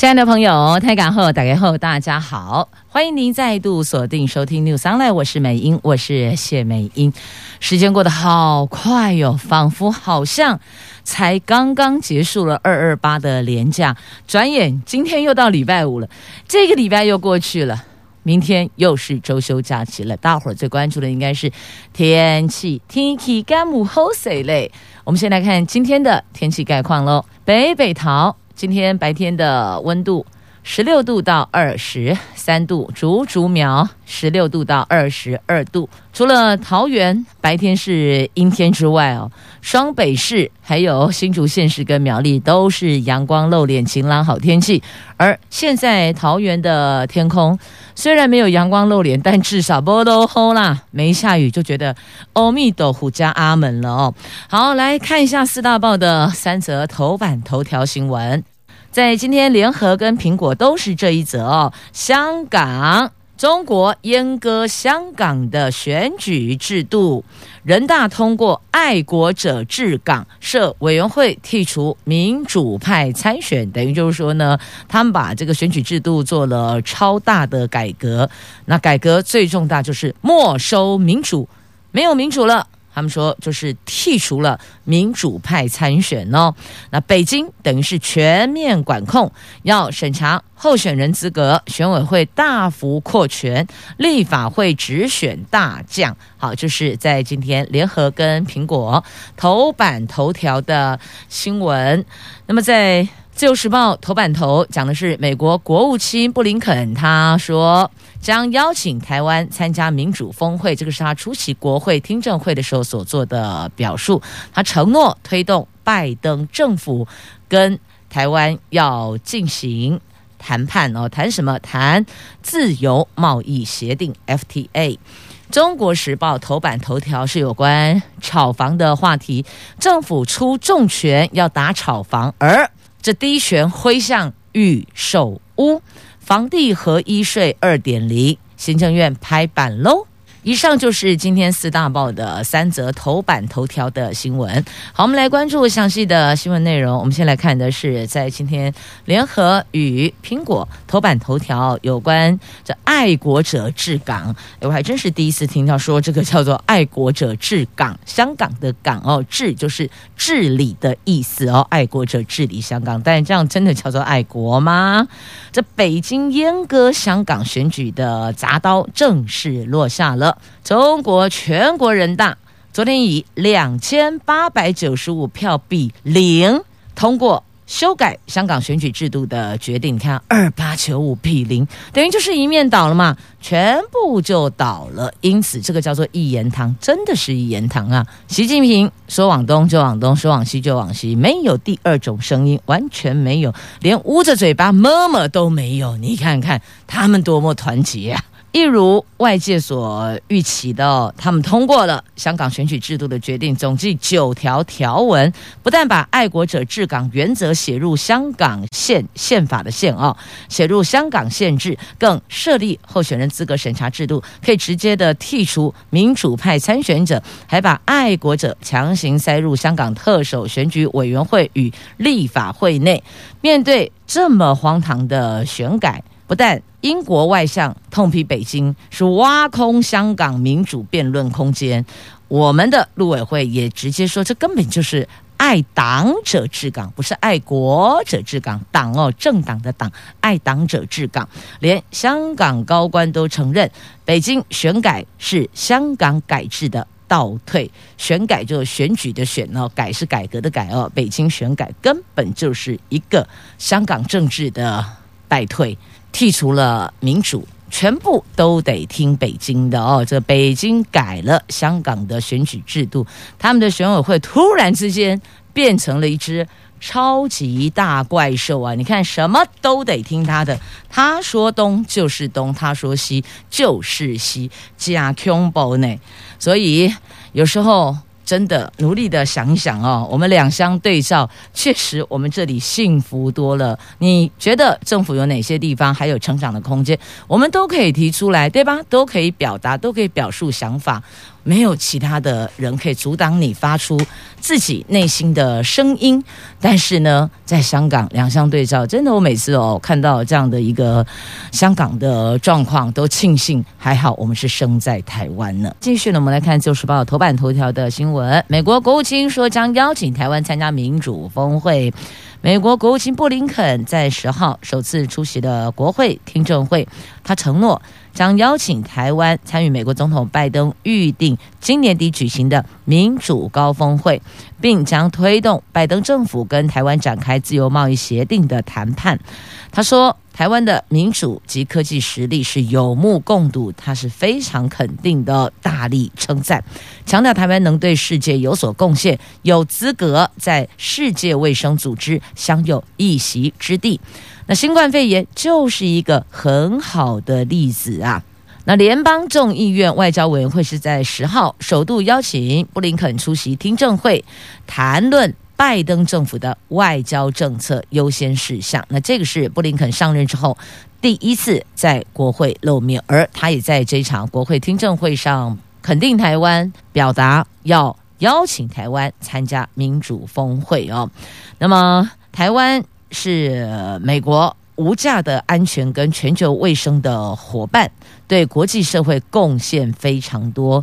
亲爱的朋友，台港后打开后，大家好，欢迎您再度锁定收听 News Online，我是美英，我是谢美英。时间过得好快哟，仿佛好像才刚刚结束了二二八的连假，转眼今天又到礼拜五了，这个礼拜又过去了，明天又是周休假期了。大伙儿最关注的应该是天气，天气干木好水嘞。我们先来看今天的天气概况喽，北北桃。今天白天的温度十六度到二十三度，竹竹苗十六度到二十二度。除了桃园白天是阴天之外哦，双北市还有新竹县市跟苗栗都是阳光露脸、晴朗好天气。而现在桃园的天空虽然没有阳光露脸，但至少波都好啦，没下雨就觉得阿弥陀佛加阿门了哦。好，来看一下四大报的三则头版头条新闻。在今天，联合跟苹果都是这一则哦。香港，中国阉割香港的选举制度，人大通过爱国者治港，设委员会剔除民主派参选，等于就是说呢，他们把这个选举制度做了超大的改革。那改革最重大就是没收民主，没有民主了。他们说，就是剔除了民主派参选哦。那北京等于是全面管控，要审查候选人资格，选委会大幅扩权，立法会只选大将。好，就是在今天联合跟苹果头版头条的新闻。那么在自由时报头版头讲的是美国国务卿布林肯，他说。将邀请台湾参加民主峰会，这个是他出席国会听证会的时候所做的表述。他承诺推动拜登政府跟台湾要进行谈判哦，谈什么？谈自由贸易协定 FTA。中国时报头版头条是有关炒房的话题，政府出重拳要打炒房，而这第一拳挥向预售屋。房地合一税二点零，行政院拍板喽。以上就是今天四大报的三则头版头条的新闻。好，我们来关注详细的新闻内容。我们先来看的是在今天联合与苹果头版头条有关这爱国者治港。我还真是第一次听到说这个叫做爱国者治港，香港的港哦，治就是治理的意思哦，爱国者治理香港。但这样真的叫做爱国吗？这北京阉割香港选举的铡刀正式落下了。中国全国人大昨天以两千八百九十五票比零通过修改香港选举制度的决定。你看，二八九五比零，等于就是一面倒了嘛，全部就倒了。因此，这个叫做一言堂，真的是一言堂啊！习近平说往东就往东，说往西就往西，没有第二种声音，完全没有，连捂着嘴巴么么都没有。你看看他们多么团结啊！一如外界所预期的，他们通过了香港选举制度的决定，总计九条条文，不但把爱国者治港原则写入香港宪宪法的宪哦，写入香港宪制，更设立候选人资格审查制度，可以直接的剔除民主派参选者，还把爱国者强行塞入香港特首选举委员会与立法会内。面对这么荒唐的选改，不但英国外相痛批北京是挖空香港民主辩论空间，我们的陆委会也直接说，这根本就是爱党者治港，不是爱国者治港。党哦，政党的党，爱党者治港。连香港高官都承认，北京选改是香港改制的倒退。选改就选举的选哦，改是改革的改哦。北京选改根本就是一个香港政治的败退。剔除了民主，全部都得听北京的哦。这北京改了香港的选举制度，他们的选委会突然之间变成了一只超级大怪兽啊！你看，什么都得听他的，他说东就是东，他说西就是西，假恐怖呢。所以有时候。真的努力的想一想哦，我们两相对照，确实我们这里幸福多了。你觉得政府有哪些地方还有成长的空间？我们都可以提出来，对吧？都可以表达，都可以表述想法。没有其他的人可以阻挡你发出自己内心的声音，但是呢，在香港两相对照，真的，我每次哦看到这样的一个香港的状况，都庆幸还好我们是生在台湾呢。继续呢，我们来看《自由时报》头版头条的新闻：美国国务卿说将邀请台湾参加民主峰会。美国国务卿布林肯在十号首次出席的国会听证会，他承诺将邀请台湾参与美国总统拜登预定今年底举行的民主高峰会，并将推动拜登政府跟台湾展开自由贸易协定的谈判。他说。台湾的民主及科技实力是有目共睹，他是非常肯定的，大力称赞，强调台湾能对世界有所贡献，有资格在世界卫生组织享有一席之地。那新冠肺炎就是一个很好的例子啊。那联邦众议院外交委员会是在十号首度邀请布林肯出席听证会，谈论。拜登政府的外交政策优先事项，那这个是布林肯上任之后第一次在国会露面，而他也在这场国会听证会上肯定台湾，表达要邀请台湾参加民主峰会哦。那么，台湾是美国无价的安全跟全球卫生的伙伴，对国际社会贡献非常多。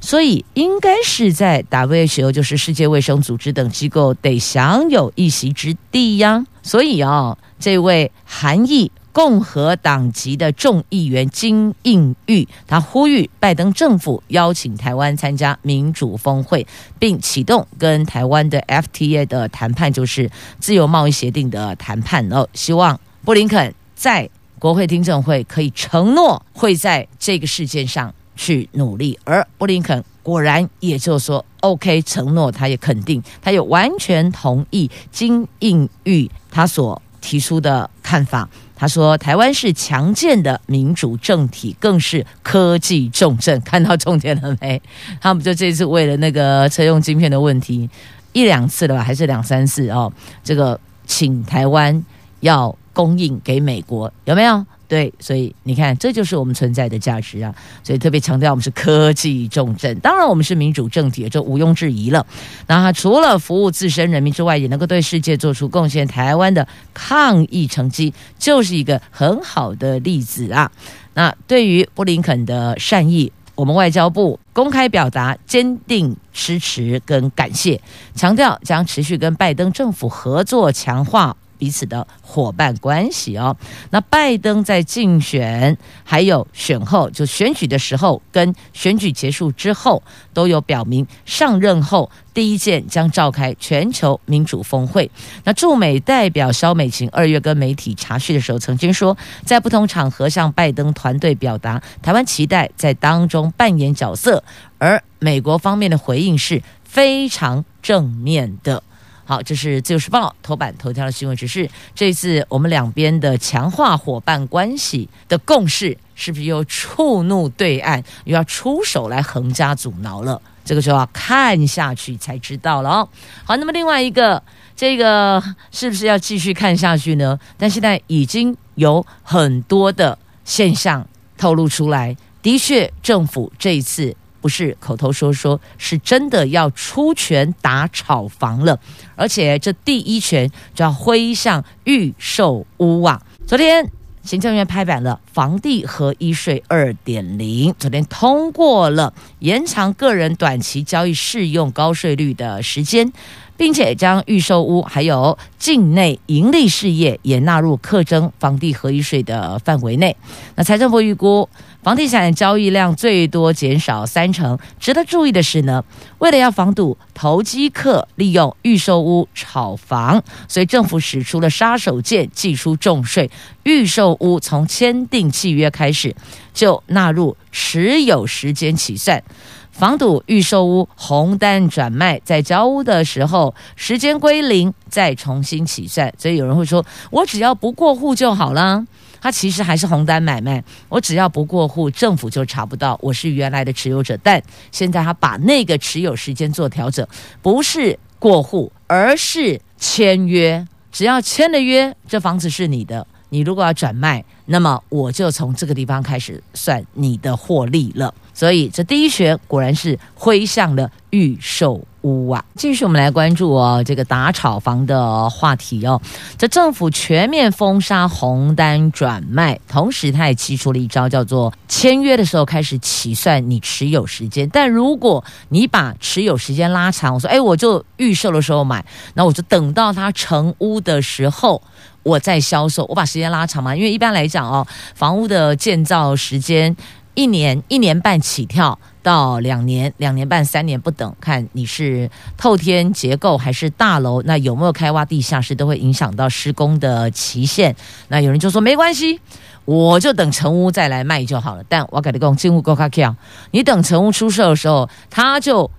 所以应该是在 WHO，就是世界卫生组织等机构得享有一席之地呀。所以啊、哦，这位韩裔共和党籍的众议员金应玉，他呼吁拜登政府邀请台湾参加民主峰会，并启动跟台湾的 FTA 的谈判，就是自由贸易协定的谈判哦。希望布林肯在国会听证会可以承诺会在这个事件上。去努力，而布林肯果然也就是说，OK，承诺，他也肯定，他也完全同意金应玉他所提出的看法。他说，台湾是强健的民主政体，更是科技重镇。看到重点了没？他们就这次为了那个车用晶片的问题，一两次了吧，还是两三次哦？这个请台湾要供应给美国，有没有？对，所以你看，这就是我们存在的价值啊！所以特别强调，我们是科技重镇，当然我们是民主政体，这毋庸置疑了。那除了服务自身人民之外，也能够对世界做出贡献。台湾的抗疫成绩就是一个很好的例子啊！那对于布林肯的善意，我们外交部公开表达坚定支持跟感谢，强调将持续跟拜登政府合作，强化。彼此的伙伴关系哦，那拜登在竞选还有选后，就选举的时候跟选举结束之后，都有表明上任后第一件将召开全球民主峰会。那驻美代表肖美琴二月跟媒体查叙的时候，曾经说，在不同场合向拜登团队表达台湾期待在当中扮演角色，而美国方面的回应是非常正面的。好，这是自由时报头版头条的新闻。只是这次我们两边的强化伙伴关系的共识，是不是又触怒对岸，又要出手来横加阻挠了？这个就要看下去才知道了哦。好，那么另外一个，这个是不是要继续看下去呢？但现在已经有很多的现象透露出来，的确，政府这一次。不是口头说说，是真的要出拳打炒房了，而且这第一拳就要挥向预售屋啊！昨天行政院拍板了房地合一税二点零，昨天通过了延长个人短期交易适用高税率的时间，并且将预售屋还有境内盈利事业也纳入课征房地合一税的范围内。那财政部预估。房地产交易量最多减少三成。值得注意的是呢，为了要防堵投机客利用预售屋炒房，所以政府使出了杀手锏，祭出重税。预售屋从签订契约开始就纳入持有时间起算，防堵预售屋红单转卖，在交屋的时候时间归零，再重新起算。所以有人会说，我只要不过户就好了。他其实还是红单买卖。我只要不过户，政府就查不到我是原来的持有者。但现在他把那个持有时间做调整，不是过户，而是签约。只要签了约，这房子是你的。你如果要转卖，那么我就从这个地方开始算你的获利了。所以这第一选果然是挥向了预售屋啊！继续我们来关注哦，这个打炒房的话题哦。这政府全面封杀红单转卖，同时他也提出了一招，叫做签约的时候开始起算你持有时间。但如果你把持有时间拉长，我说哎，我就预售的时候买，那我就等到它成屋的时候。我在销售，我把时间拉长嘛，因为一般来讲哦，房屋的建造时间一年、一年半起跳到两年、两年半、三年不等，看你是透天结构还是大楼，那有没有开挖地下室都会影响到施工的期限。那有人就说没关系，我就等成屋再来卖就好了。但我跟你讲，进屋够卡跳，你等成屋出售的时候，他就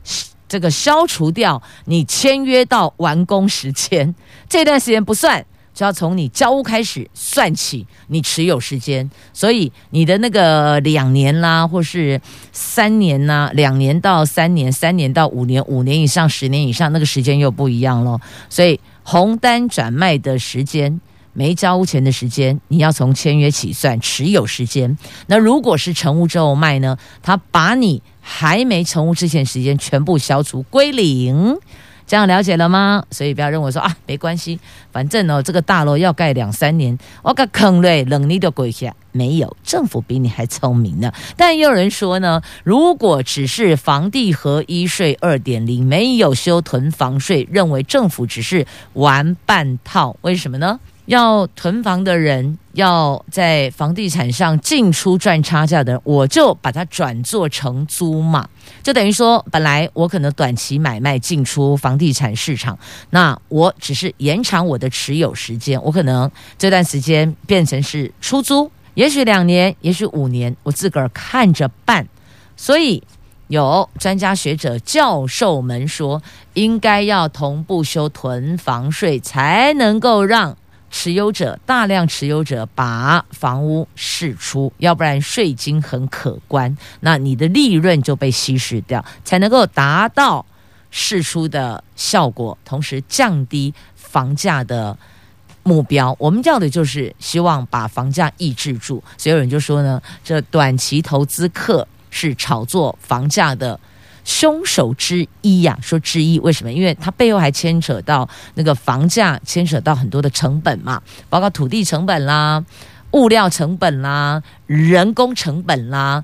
这个消除掉你签约到完工时间，这段时间不算。就要从你交屋开始算起，你持有时间，所以你的那个两年啦，或是三年呐，两年到三年，三年到五年，五年以上，十年以上，那个时间又不一样喽。所以红单转卖的时间，没交屋前的时间，你要从签约起算持有时间。那如果是成屋之后卖呢，他把你还没成屋之前时间全部消除归零。这样了解了吗？所以不要认为说啊，没关系，反正、哦，这个大楼要盖两三年，我个坑嘞，冷你都跪下。没有，政府比你还聪明呢。但也有人说呢，如果只是房地合一税二点零，没有修囤房税，认为政府只是玩半套。为什么呢？要囤房的人，要在房地产上进出赚差价的人，我就把它转做承租嘛，就等于说，本来我可能短期买卖进出房地产市场，那我只是延长我的持有时间，我可能这段时间变成是出租，也许两年，也许五年，我自个儿看着办。所以有专家学者教授们说，应该要同步修囤房税，才能够让。持有者大量持有者把房屋释出，要不然税金很可观，那你的利润就被稀释掉，才能够达到释出的效果，同时降低房价的目标。我们要的就是希望把房价抑制住，所以有人就说呢，这短期投资客是炒作房价的。凶手之一呀、说之一，为什么？因为它背后还牵扯到那个房价，牵扯到很多的成本嘛，包括土地成本啦、物料成本啦、人工成本啦，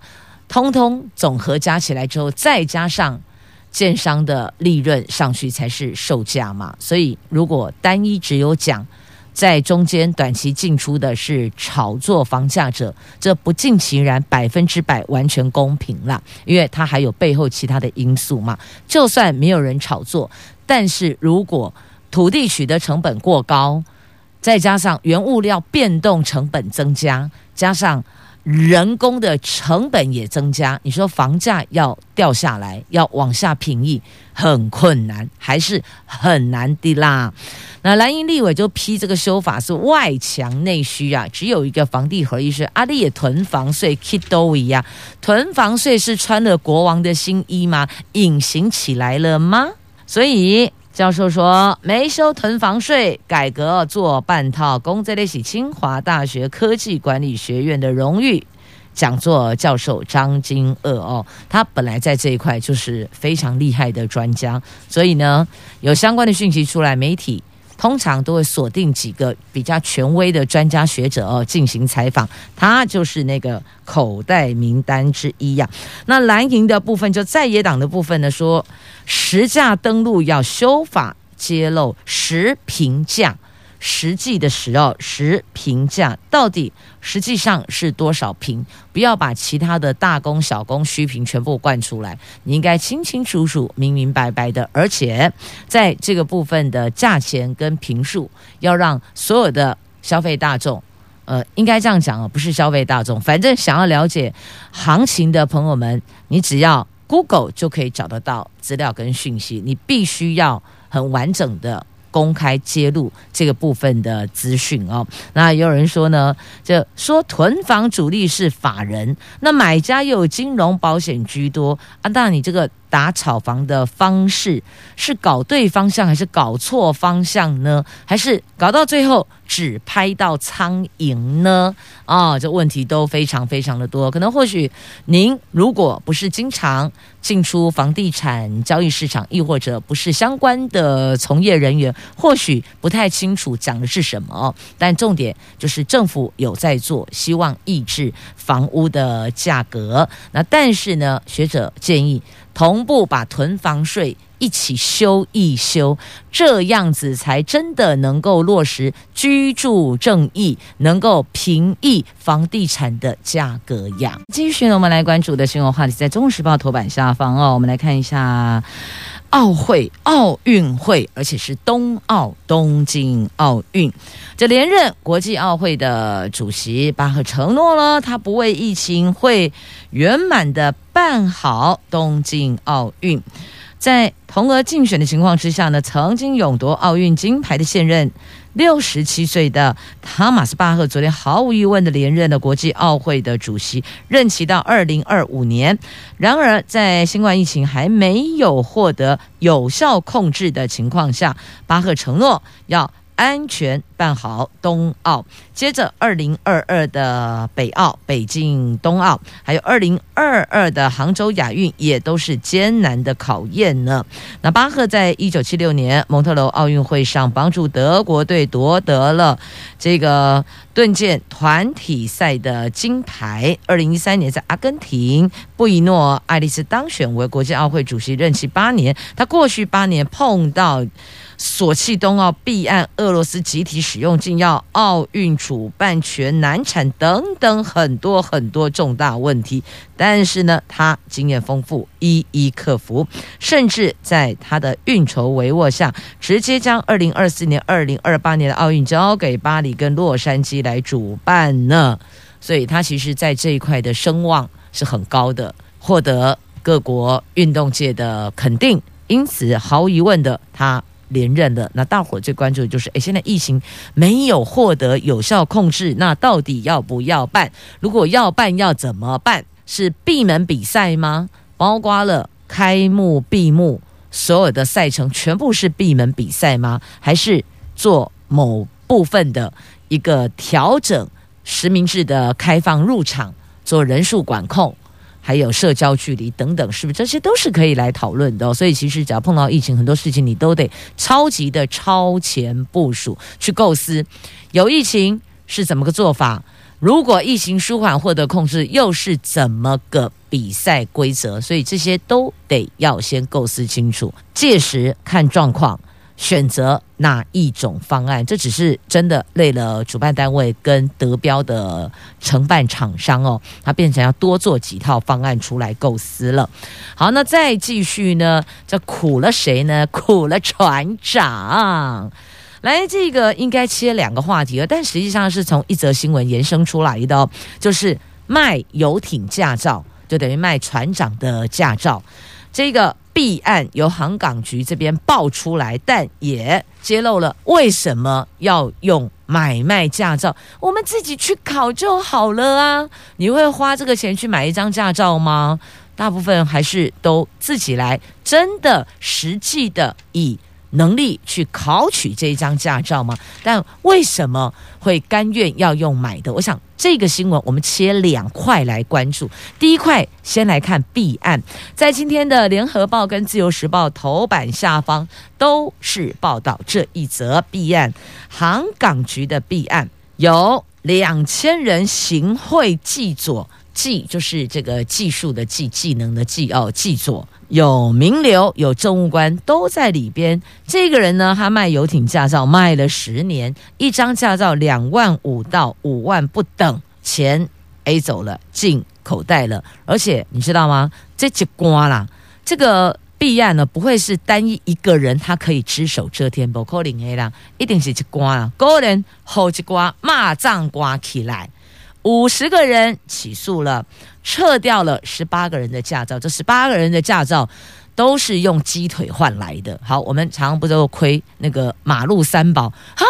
通通总和加起来之后，再加上建商的利润上去，才是售价嘛。所以，如果单一只有讲。在中间短期进出的是炒作房价者，这不尽其然，百分之百完全公平了，因为它还有背后其他的因素嘛。就算没有人炒作，但是如果土地取得成本过高，再加上原物料变动成本增加，加上。人工的成本也增加，你说房价要掉下来，要往下平抑，很困难，还是很难的啦。那蓝营立委就批这个修法是外强内虚啊，只有一个房地合一税，阿里也囤房税，Kido 一样，囤房税是穿了国王的新衣吗？隐形起来了吗？所以。教授说：“没收囤房税，改革做半套。”公这类是清华大学科技管理学院的荣誉讲座教授张金鶚哦，他本来在这一块就是非常厉害的专家，所以呢，有相关的讯息出来，媒体。通常都会锁定几个比较权威的专家学者哦进行采访，他就是那个口袋名单之一呀、那蓝营的部分，就在野党的部分呢，说实价登录要修法揭露实评价。实际的实哦，实评价到底实际上是多少坪？不要把其他的大工小工虚坪全部灌出来，你应该清清楚楚、明明白白的。而且在这个部分的价钱跟坪数，要让所有的消费大众，呃，应该这样讲啊，不是消费大众，反正想要了解行情的朋友们，你只要 Google 就可以找得到资料跟讯息。你必须要很完整的。公开揭露这个部分的资讯哦。那也有人说呢，就说囤房主力是法人，那买家又有金融保险居多啊。当然，你这个打炒房的方式是搞对方向还是搞错方向呢？还是搞到最后只拍到苍蝇呢？啊、这问题都非常非常的多。可能或许您如果不是经常进出房地产交易市场，亦或者不是相关的从业人员，或许不太清楚讲的是什么。但重点就是政府有在做，希望抑制房屋的价格。那但是呢，学者建议同步把囤房税。一起修一修，这样子才真的能够落实居住正义，能够平抑房地产的价格呀。继续呢，我们来关注的新闻话题，在《中时报》头版下方哦，我们来看一下奥会、奥运会，而且是冬奥东京奥运。这连任国际奥会的主席巴赫承诺了，他不为疫情，会圆满的办好东京奥运。在同额竞选的情况之下呢，曾经勇夺奥运金牌的现任六十七岁的汤马斯巴赫，昨天毫无疑问的连任了国际奥会的主席，任期到二零二五年。然而，在新冠疫情还没有获得有效控制的情况下，巴赫承诺要。安全办好冬奥，接着二零二二的北奥、北京冬奥，还有二零二二的杭州亚运，也都是艰难的考验呢。那巴赫在一九七六年蒙特娄奥运会上帮助德国队夺得了这个盾剑团体赛的金牌。二零一三年在阿根廷布宜诺艾利斯当选为国际奥会主席，任期八年。他过去八年碰到。索契冬奥弊案，俄罗斯集体使用禁药，奥运主办权难产等等很多很多重大问题，但是呢，他经验丰富，一一克服，甚至在他的运筹帷幄下，直接将二零二四年、二零二八年的奥运交给巴黎跟洛杉矶来主办呢。所以，他其实在这一块的声望是很高的，获得各国运动界的肯定，因此毫无疑问的他。连任的那大伙最关注的就是，诶，现在疫情没有获得有效控制，那到底要不要办？如果要办，要怎么办？是闭门比赛吗？包括了开幕、闭幕，所有的赛程全部是闭门比赛吗？还是做某部分的一个调整，实名制的开放入场，做人数管控？还有社交距离等等，是不是这些都是可以来讨论的？所以其实只要碰到疫情，很多事情你都得超级的超前部署去构思。有疫情是怎么个做法？如果疫情舒缓获得控制，又是怎么个比赛规则？所以这些都得要先构思清楚，届时看状况。选择哪一种方案？这只是真的累了主办单位跟得标的承办厂商哦，他变成要多做几套方案出来构思了。好，那再继续呢？这苦了谁呢？苦了船长。来，这个应该切两个话题了，但实际上是从一则新闻延伸出来的，就是卖游艇驾照，就等于卖船长的驾照，这个。弊案由航港局这边爆出来，但也揭露了为什么要用买卖驾照？我们自己去考就好了啊！你会花这个钱去买一张驾照吗？大部分还是都自己来，真的实际的以。能力去考取这一张驾照吗？但为什么会甘愿要用买的？我想这个新闻我们切两块来关注。第一块先来看弊案，在今天的联合报跟自由时报头版下方都是报道这一则弊案。航港局的弊案有两千人行贿记者，技就是这个技术的技，技能的技哦，技佐。有名流，有政务官都在里边。这个人呢，他卖游艇驾照卖了十年，一张驾照两万五到五万不等，钱 A 走了，进口袋了。而且你知道吗？这几瓜啦，这个弊案呢，不会是单一一个人他可以只手遮天，不可能的啦，一定是一瓜啊，个人好一瓜，骂仗瓜起来。五十个人起诉了，撤掉了十八个人的驾照。这十八个人的驾照都是用鸡腿换来的。好，我们常常不都亏那个马路三宝啊？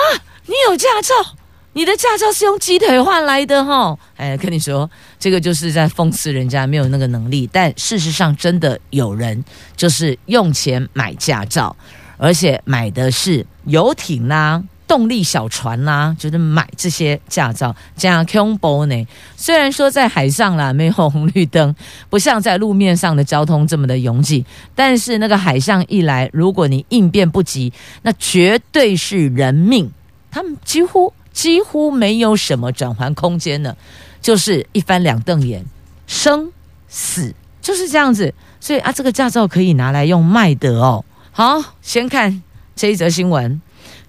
你有驾照，你的驾照是用鸡腿换来的哈？哎，跟你说，这个就是在讽刺人家没有那个能力。但事实上，真的有人就是用钱买驾照，而且买的是游艇啦、动力小船呐、啊，就是买这些驾照，这样恐怖呢。虽然说在海上啦，没有红绿灯，不像在路面上的交通这么的拥挤，但是那个海上一来，如果你应变不及，那绝对是人命。他们几乎几乎没有什么转圜空间呢，就是一翻两瞪眼，生死就是这样子。所以啊，这个驾照可以拿来用卖的哦。好，先看这一则新闻。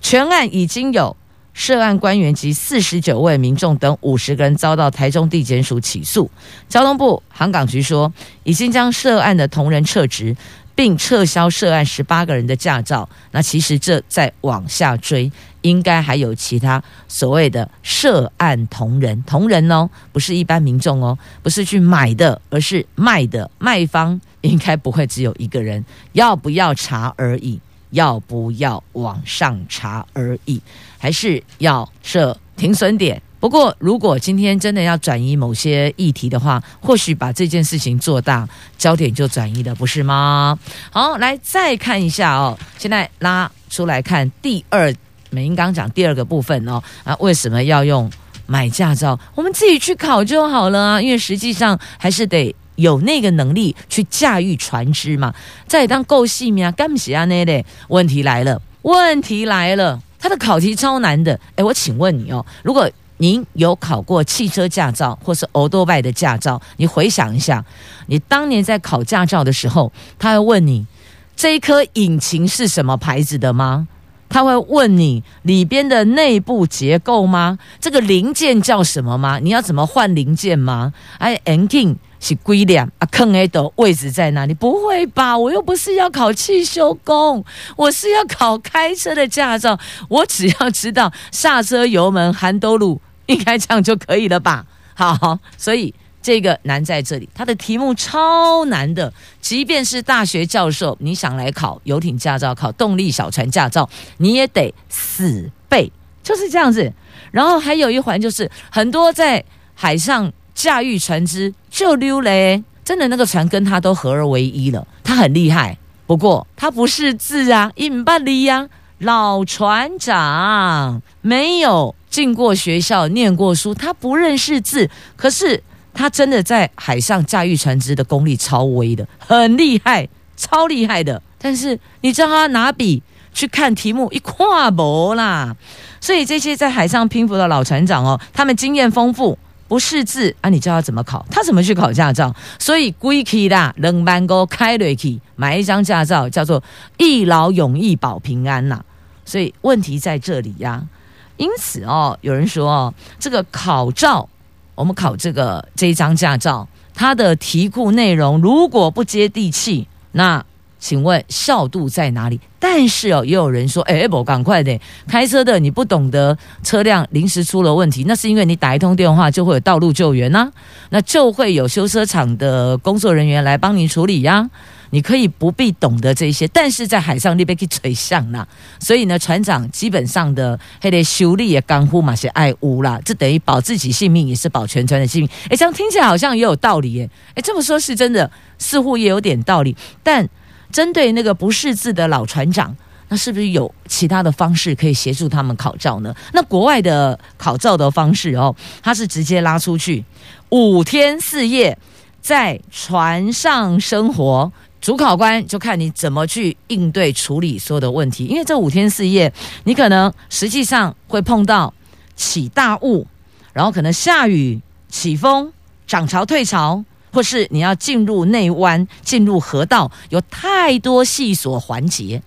全案已经有涉案官员及四十九位民众等五十个人遭到台中地检署起诉。交通部航港局说，已经将涉案的同仁撤职，并撤销涉案十八个人的驾照。那其实这再往下追，应该还有其他所谓的涉案同仁。同仁哦，不是一般民众哦，不是去买的，而是卖的。卖方应该不会只有一个人，要不要查而已。要不要往上查而已，还是要设停损点？不过，如果今天真的要转移某些议题的话，或许把这件事情做大，焦点就转移了，不是吗？好，来再看一下哦。现在拉出来看第二，美英刚讲第二个部分哦。啊，为什么要用买驾照？我们自己去考就好了啊，因为实际上还是得。有那个能力去驾驭船只嘛？再当够细命啊，干不起啊那嘞？问题来了，问题来了，他的考题超难的。诶，我请问你哦，如果您有考过汽车驾照或是欧多拜的驾照，你回想一下，你当年在考驾照的时候，他会问你这一颗引擎是什么牌子的吗？他会问你里边的内部结构吗？这个零件叫什么吗？你要怎么换零件吗？哎，engine。是归两啊，坑诶的位置在哪里？不会吧？我又不是要考汽修工，我是要考开车的驾照。我只要知道刹车、油门、含兜路，应该这样就可以了吧？好，所以这个难在这里，它的题目超难的。即便是大学教授，你想来考游艇驾照、考动力小船驾照，你也得死背，就是这样子。然后还有一环就是，很多在海上。驾驭船只就溜嘞，真的那个船跟他都合而为一了，他很厉害。不过他不识字啊，硬巴力呀，老船长没有进过学校念过书，他不认识字。可是他真的在海上驾驭船只的功力超威的，很厉害，超厉害的。但是你知道他拿笔去看题目一看无啦，所以这些在海上拼搏的老船长哦，他们经验丰富。不识字啊，你叫他怎么考？他怎么去考驾照？所以归去啦，两万个开瑞去买一张驾照，叫做一劳永逸保平安呐。所以问题在这里呀、因此哦，有人说哦，这个考照，我们考这个这一张驾照，它的题库内容如果不接地气，那。请问效度在哪里？但是哦，也有人说，哎，不，赶快的，开车的你不懂得车辆临时出了问题，那是因为你打一通电话就会有道路救援呐、啊，那就会有修车厂的工作人员来帮您处理呀、啊。你可以不必懂得这些，但是在海上你别去吹向啦。所以呢，船长基本上的还得修理也干乎嘛，是爱屋啦，这等于保自己性命，也是保全船的性命。哎，这样听起来好像也有道理耶。哎，这么说，是真的，似乎也有点道理，但。针对那个不识字的老船长，那是不是有其他的方式可以协助他们考照呢？那国外的考照的方式哦，他是直接拉出去五天四夜在船上生活，主考官就看你怎么去应对处理所有的问题。因为这五天四夜，你可能实际上会碰到起大雾，然后可能下雨、起风、涨潮、退潮。或是你要进入内湾、进入河道，有太多细琐环节，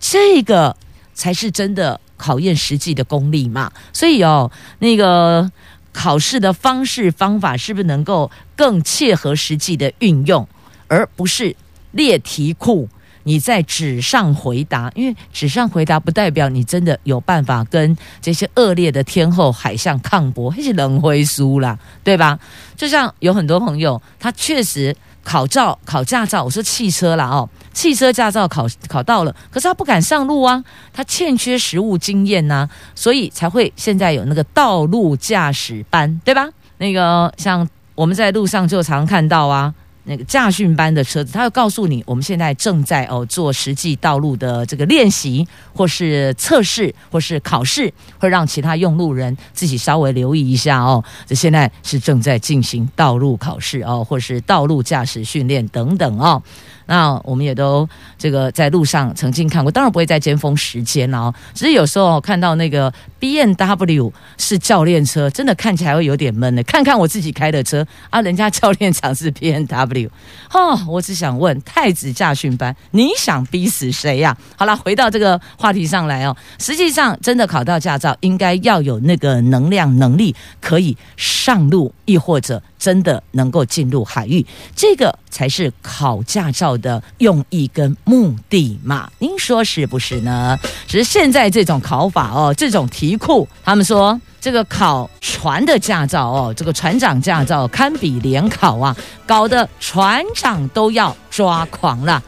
这个才是真的考验实际的功力嘛。所以哦，那个考试的方式方法是不是能够更切合实际的运用，而不是列题库？你在纸上回答，因为纸上回答不代表你真的有办法跟这些恶劣的天候海象抗搏，那是冷灰书啦，对吧？就像有很多朋友，他确实考照、考驾照，我说汽车啦哦，汽车驾照考考到了，可是他不敢上路啊，他欠缺实务经验呐、所以才会现在有那个道路驾驶班，对吧？那个像我们在路上就常看到啊。那个驾训班的车子，他会告诉你，我们现在正在哦做实际道路的这个练习，或是测试，或是考试，会让其他用路人自己稍微留意一下哦。这现在是正在进行道路考试哦，或是道路驾驶训练等等哦。那我们也都这个在路上曾经看过，当然不会在尖峰时间哦，只是有时候看到那个 B N W 是教练车，真的看起来会有点闷的。看看我自己开的车啊，人家教练场是 B N W，哦，我只想问太子驾训班，你想逼死谁呀？好了，回到这个话题上来哦，实际上真的考到驾照，应该要有那个能量能力，可以上路，亦或者。真的能够进入海域，这个才是考驾照的用意跟目的嘛？您说是不是呢？只是现在这种考法哦，这种题库，他们说这个考船的驾照哦，这个船长驾照堪比联考啊，搞得船长都要抓狂了。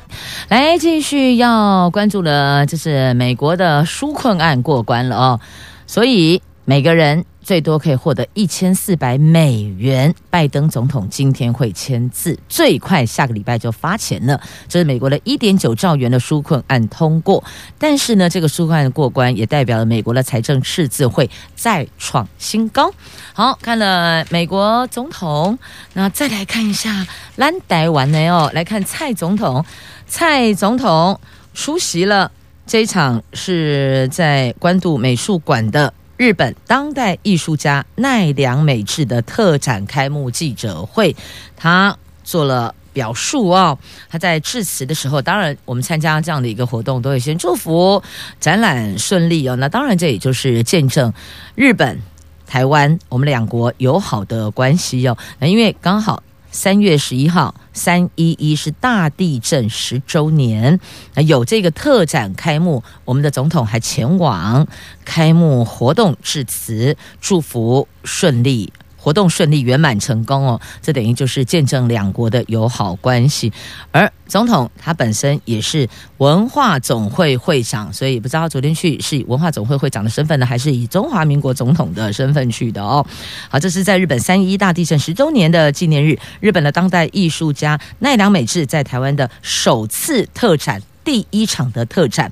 来，继续要关注了，就是美国的纾困案过关了哦，所以每个人。最多可以获得一千四百美元。拜登总统今天会签字，最快下个礼拜就发钱了。这是美国的一点九兆元的纾困案通过，但是呢，这个纾困案过关也代表了美国的财政赤字会再创新高。好，看了美国总统，那再来看一下兰台湾呢？哦，来看蔡总统，蔡总统出席了这一场是在关渡美术馆的。日本当代艺术家奈良美智的特展开幕记者会，他做了表述哦。他在致辞的时候，当然我们参加这样的一个活动，都会先祝福展览顺利哦。那当然，这也就是见证日本、台湾我们两国友好的关系哦。那因为刚好。三月十一号，三一一是大地震十周年，有这个特展开幕，我们的总统还前往开幕活动致辞，祝福顺利。活动顺利圆满成功哦，这等于就是见证两国的友好关系。而总统他本身也是文化总会会长，所以不知道昨天去是以文化总会会长的身份呢，还是以中华民国总统的身份去的哦。好，这是在日本三一大地震十周年的纪念日，日本的当代艺术家奈良美智在台湾的首次特展，第一场的特展，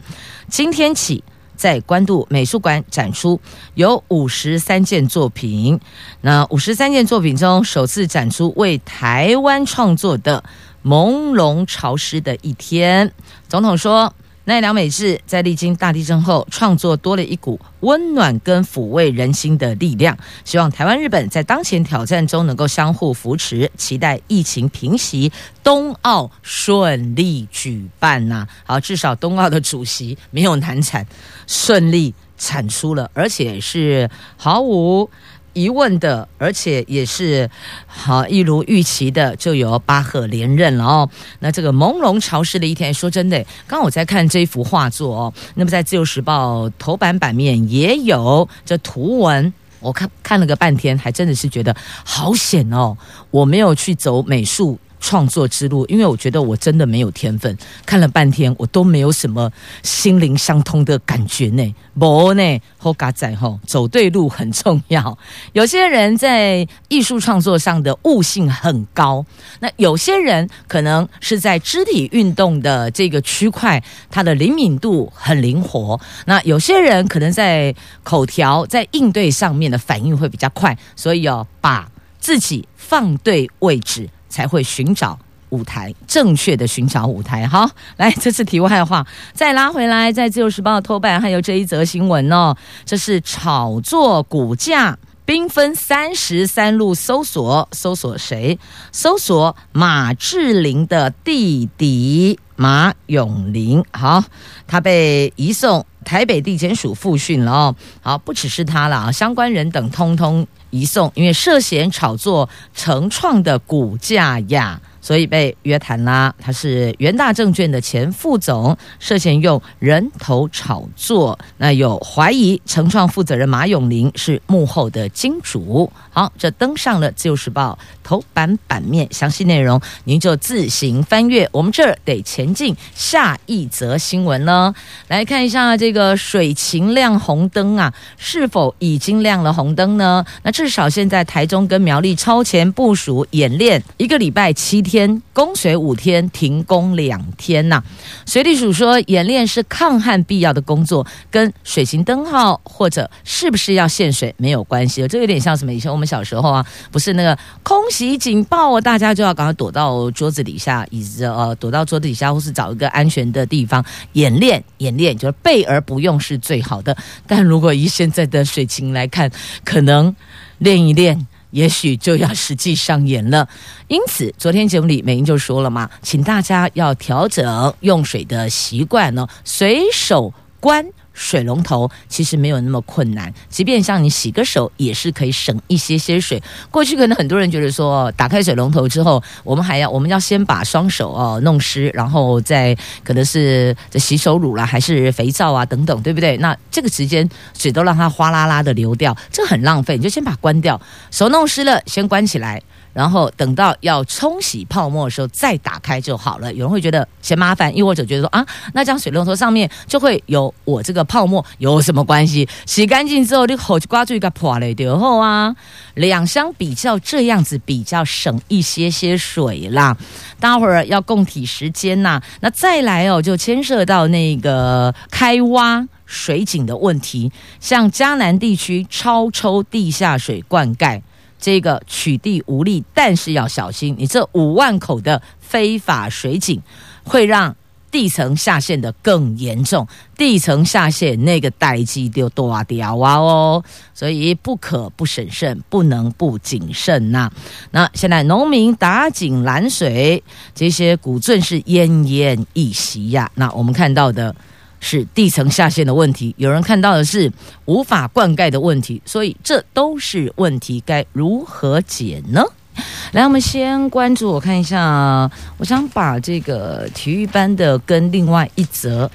今天起。在官渡美术馆展出有五十三件作品，那五十三件作品中，首次展出为台湾创作的《朦胧潮湿的一天》。总统说。奈良美智在历经大地震后，创作多了一股温暖跟抚慰人心的力量。希望台湾、日本在当前挑战中能够相互扶持，期待疫情平息，冬奥顺利举办呐、啊！好，至少冬奥的主席没有难产，顺利产出了，而且是毫无。疑问的，而且也是好一如预期的，就有巴赫连任了哦。那这个朦胧潮湿的一天，说真的，刚我在看这一幅画作哦，那么在《自由时报》头版版面也有这图文，我看看了个半天，还真的是觉得好险哦，我没有去走美术。创作之路，因为我觉得我真的没有天分，看了半天我都没有什么心灵相通的感觉呢。不呢，好嘎仔吼，走对路很重要。有些人在艺术创作上的悟性很高，那有些人可能是在肢体运动的这个区块，他的灵敏度很灵活。那有些人可能在口条、在应对上面的反应会比较快，所以要把自己放对位置。才会寻找舞台，正确的寻找舞台。好，来，这次题外话，再拉回来，在《自由时报》头版还有这一则新闻哦，这是炒作股价，兵分三十三路搜索，搜索谁？搜索马志玲的弟弟马永林。好，他被移送台北地检署复讯了哦。好，不只是他了啊，相关人等通通。移送，因为涉嫌炒作成创的股价呀，所以被约谈啦。他是元大证券的前副总，涉嫌用人头炒作。那有怀疑，成创负责人马永林是幕后的金主。好，这登上了《自由时报》头版版面，详细内容您就自行翻阅。我们这儿得前进下一则新闻呢，来看一下这个水情亮红灯啊，是否已经亮了红灯呢？那至少现在台中跟苗栗超前部署演练一个礼拜七天，天供水五天，停工两天呐、水利署说，演练是抗旱必要的工作，跟水情灯号或者是不是要限水没有关系。这有点像什么？以前我们小时候啊，不是那个空袭警报，大家就要赶快躲到桌子底下，椅子呃，躲到桌子底下，或是找一个安全的地方演练。演练就是备而不用是最好的。但如果以现在的水情来看，可能练一练。也许就要实际上演了，因此昨天节目里美英就说了嘛，请大家要调整用水的习惯呢，随手关。水龙头其实没有那么困难，即便像你洗个手，也是可以省一些些水。过去可能很多人觉得说，打开水龙头之后，我们还要我们要先把双手哦弄湿，然后再可能是这洗手乳啦，还是肥皂啊等等，对不对？那这个时间水都让它哗啦啦的流掉，这很浪费。你就先把它关掉，手弄湿了先关起来。然后等到要冲洗泡沫的时候再打开就好了。有人会觉得嫌麻烦，又或者觉得说啊，那这样水龙头上面就会有我这个泡沫有什么关系？洗干净之后，你口刮住一个破了以后啊，两相比较这样子比较省一些些水啦。待会儿要共体时间呐、那再来哦，就牵涉到那个开挖水井的问题，像嘉南地区超抽地下水灌溉。这个取缔无力，但是要小心，你这五万口的非法水井会让地层下陷的更严重，地层下陷那个代际就大掉啊哦，所以不可不审慎，不能不谨慎呐、那现在农民打井拦水，这些古镇是奄奄一息呀。那我们看到的。是地层下陷的问题，有人看到的是无法灌溉的问题，所以这都是问题，该如何解呢？来，我们先关注，我看一下，我想把这个体育班的跟另外一则。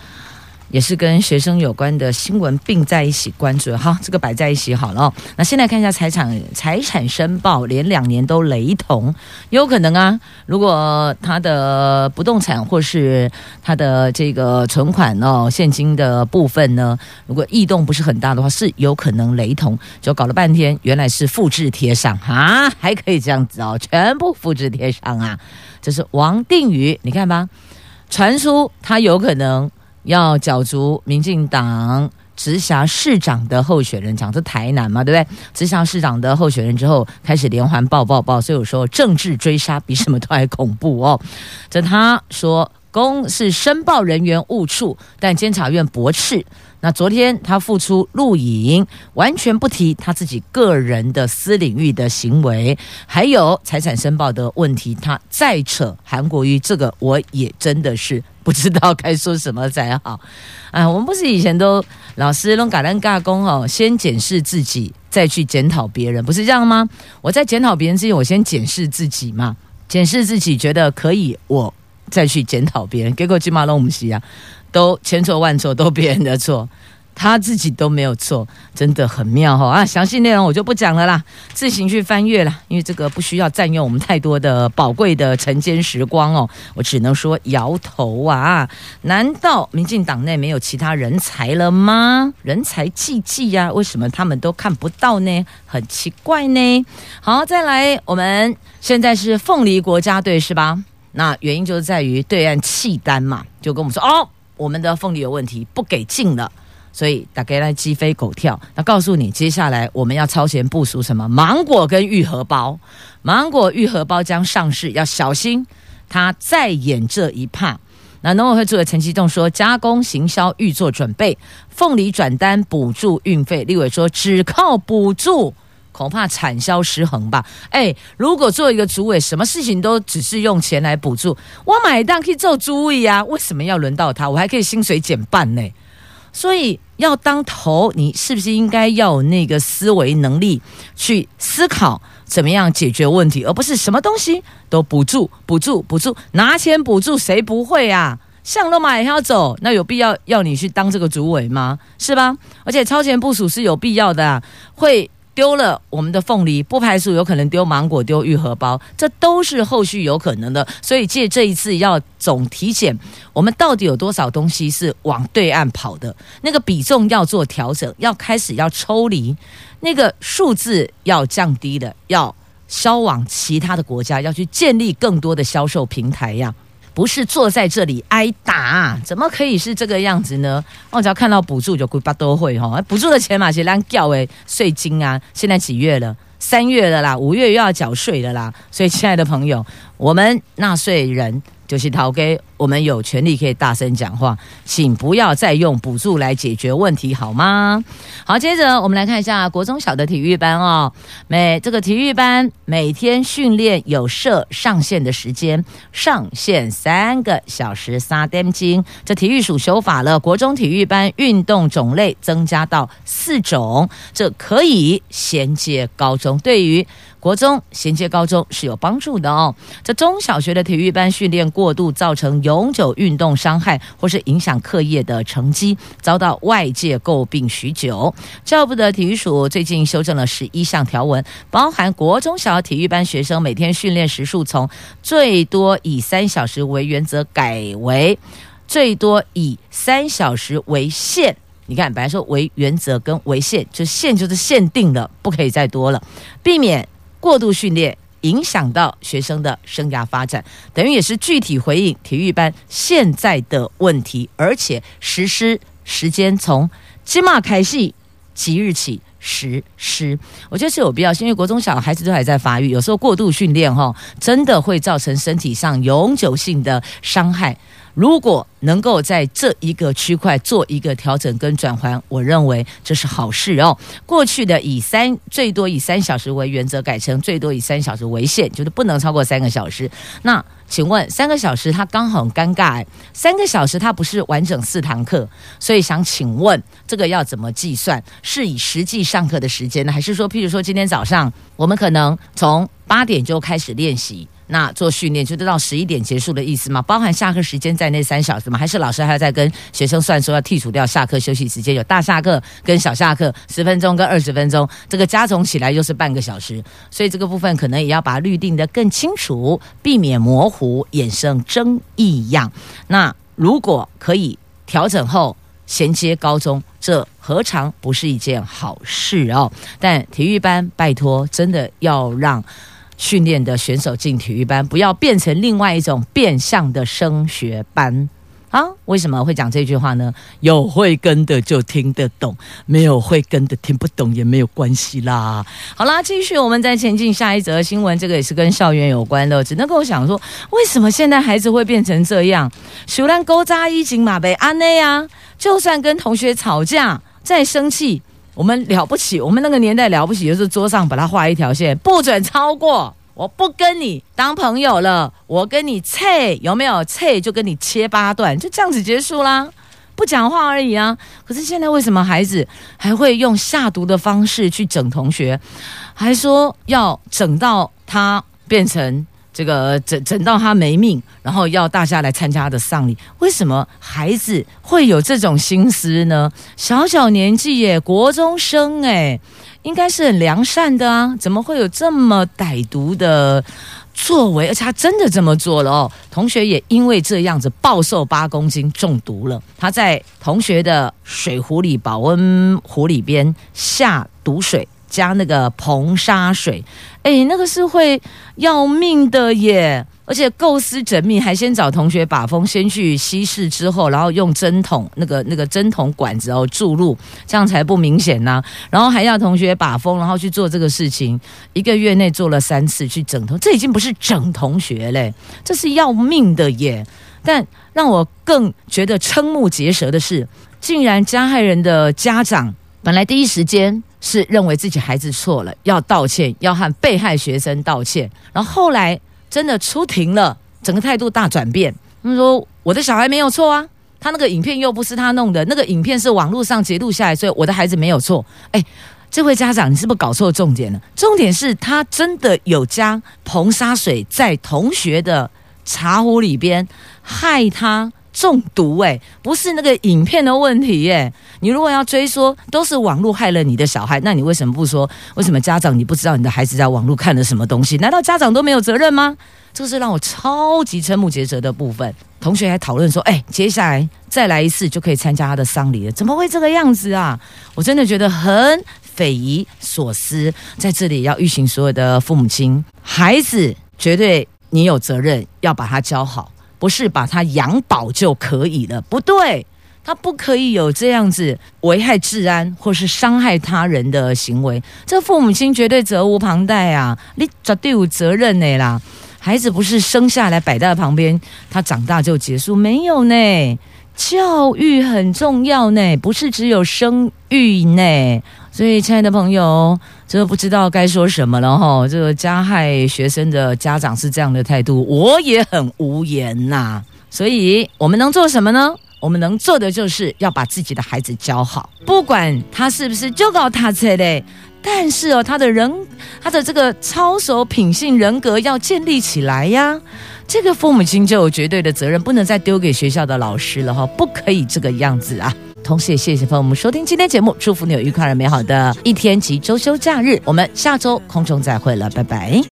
也是跟学生有关的新闻并在一起关注，好，这个摆在一起好了。那现在看一下财产财产申报，连两年都雷同，有可能啊。如果他的不动产或是他的这个存款哦，现金的部分呢，如果异动不是很大的话，是有可能雷同。就搞了半天，原来是复制贴上啊，还可以这样子哦，全部复制贴上啊。这是王定宇，你看吧，传出他有可能。要角逐民进党直辖市长的候选人，讲这台南嘛，对不对？直辖市长的候选人之后，开始连环爆爆爆，所以我说政治追杀比什么都还恐怖哦。这他说公是申报人员误触，但监察院驳斥。那昨天他复出录影，完全不提他自己个人的私领域的行为，还有财产申报的问题，他再扯韩国瑜，这个我也真的是。不知道该说什么才好，啊，我们不是以前都老师拢嘎单嘎工哦，先检视自己，再去检讨别人，不是这样吗？我在检讨别人之前，我先检视自己嘛，检视自己觉得可以，我再去检讨别人。结果起码拢不是啊，都千错万错，都别人的错。他自己都没有错，真的很妙哈啊！详细内容我就不讲了啦，自行去翻阅啦，因为这个不需要占用我们太多的宝贵的晨间时光哦。我只能说摇头啊！难道民进党内没有其他人才了吗？人才济济呀，为什么他们都看不到呢？很奇怪呢。好，再来，我们现在是凤梨国家队是吧？那原因就是在于对岸契丹嘛，就跟我们说哦，我们的凤梨有问题，不给进了。所以大概来鸡飞狗跳，那告诉你，接下来我们要超前部署什么？芒果跟玉荷包，芒果玉荷包将上市，要小心他再演这一趴。那农委会主委陈其栋说，加工行销预做准备，凤梨转单补助运费。立委说，只靠补助恐怕产销失衡吧？哎，如果做一个主委，什么事情都只是用钱来补助，我买单可以做主委啊，为什么要轮到他？我还可以薪水减半呢？所以要当头，你是不是应该要有那个思维能力去思考怎么样解决问题，而不是什么东西都补助、补助、补助，拿钱补助，谁不会啊？向罗马也要走，那有必要要你去当这个主委吗？是吧？而且超前部署是有必要的啊，会。丢了我们的凤梨，不排除有可能丢芒果、丢玉荷包，这都是后续有可能的。所以借这一次要总体检，我们到底有多少东西是往对岸跑的？那个比重要做调整，要开始要抽离，那个数字要降低的，要销往其他的国家，要去建立更多的销售平台呀。不是坐在这里挨打，怎么可以是这个样子呢？我只要看到补助就鬼巴都会哈，补助的钱嘛，是咱缴诶税金啊。现在几月了？三月了啦，五月又要缴税了啦。所以，亲爱的朋友，我们纳税人。就是陶给我们有权利可以大声讲话，请不要再用补助来解决问题，好吗？好，接着我们来看一下国中小的体育班哦。每这个体育班每天训练有设上限的时间，上限三个小时三点钟。这体育署修法了，国中体育班运动种类增加到四种，这可以衔接高中。对于国中衔接高中是有帮助的哦。这中小学的体育班训练过度，造成永久运动伤害，或是影响课业的成绩，遭到外界诟病许久。教育部的体育署最近修正了十一项条文，包含国中小体育班学生每天训练时数从最多以三小时为原则，改为最多以三小时为限。你看，本来说为原则跟为限，就限就是限定了，不可以再多了，避免。过度训练影响到学生的生涯发展，等于也是具体回应体育班现在的问题，而且实施时间从今马开始，即日起实施。我觉得是有必要，因为国中小孩子都还在发育，有时候过度训练哈，真的会造成身体上永久性的伤害。如果能够在这一个区块做一个调整跟转换，我认为这是好事哦。过去的以三最多以三小时为原则，改成最多以三小时为限，就是不能超过三个小时。那请问三个小时它刚好很尴尬，三个小时它不是完整四堂课，所以想请问这个要怎么计算？是以实际上课的时间呢，还是说，譬如说今天早上我们可能从八点就开始练习？那做训练就得到十一点结束的意思吗？包含下课时间在内三小时吗？还是老师还要再跟学生算说要剔除掉下课休息时间，有大下课跟小下课十分钟跟二十分钟，这个加总起来又是半个小时，所以这个部分可能也要把它律定得更清楚，避免模糊衍生争议样。那如果可以调整后衔接高中，这何尝不是一件好事哦？但体育班拜托，真的要让。训练的选手进体育班，不要变成另外一种变相的升学班啊！为什么会讲这句话呢？有会跟的就听得懂，没有会跟的听不懂也没有关系啦。好啦，继续我们再前进下一则新闻，这个也是跟校园有关的。只能够想说，为什么现在孩子会变成这样？虽然勾扎衣锦马被安内啊，就算跟同学吵架再生气。我们了不起，我们那个年代了不起，就是桌上把它画一条线，不准超过。我不跟你当朋友了，我跟你切，有没有切就跟你切八段，就这样子结束啦，不讲话而已啊。可是现在为什么孩子还会用下毒的方式去整同学，还说要整到他变成？这个整整到他没命，然后要大家来参加他的丧礼，为什么孩子会有这种心思呢？小小年纪耶，国中生诶，应该是很良善的啊，怎么会有这么歹毒的作为？而且他真的这么做了哦。同学也因为这样子暴瘦八公斤，中毒了。他在同学的水壶里、保温壶里边下毒水。加那个硼砂水，哎，那个是会要命的耶！而且构思缜密，还先找同学把风，先去稀释之后，然后用针筒那个那个针筒管子哦注入，这样才不明显呢、然后还要同学把风，然后去做这个事情，一个月内做了三次去整同，这已经不是整同学嘞，这是要命的耶！但让我更觉得瞠目结舌的是，竟然加害人的家长本来第一时间。是认为自己孩子错了，要道歉，要和被害学生道歉。然后后来真的出庭了，整个态度大转变。他们说：“我的小孩没有错啊，他那个影片又不是他弄的，那个影片是网络上截录下来，所以我的孩子没有错。哎，这位家长，你是不是搞错重点了？重点是他真的有将硼砂水在同学的茶壶里边，害他。中毒哎、欸，不是那个影片的问题耶、你如果要追说都是网络害了你的小孩，那你为什么不说？为什么家长你不知道你的孩子在网络看了什么东西？难道家长都没有责任吗？这是让我超级瞠目结舌的部分。同学还讨论说，哎、接下来再来一次就可以参加他的丧礼了，怎么会这个样子啊？我真的觉得很匪夷所思。在这里要预请所有的父母亲，孩子绝对你有责任要把他教好。不是把他养饱就可以了，不对，他不可以有这样子危害治安或是伤害他人的行为，这父母亲绝对责无旁贷啊！你绝对有责任呢啦。孩子不是生下来摆在旁边，他长大就结束，没有呢。教育很重要呢，不是只有生育呢。所以，亲爱的朋友，这个不知道该说什么了哈。这个加害学生的家长是这样的态度，我也很无言呐。所以我们能做什么呢？我们能做的就是要把自己的孩子教好，不管他是不是就搞他这类，但是哦，他的人，他的这个操守、品性、人格要建立起来呀。这个父母亲就有绝对的责任，不能再丢给学校的老师了哈，不可以这个样子啊。同时也谢谢朋友们收听今天节目，祝福你有愉快而美好的一天及周休假日。我们下周空中再会了，拜拜。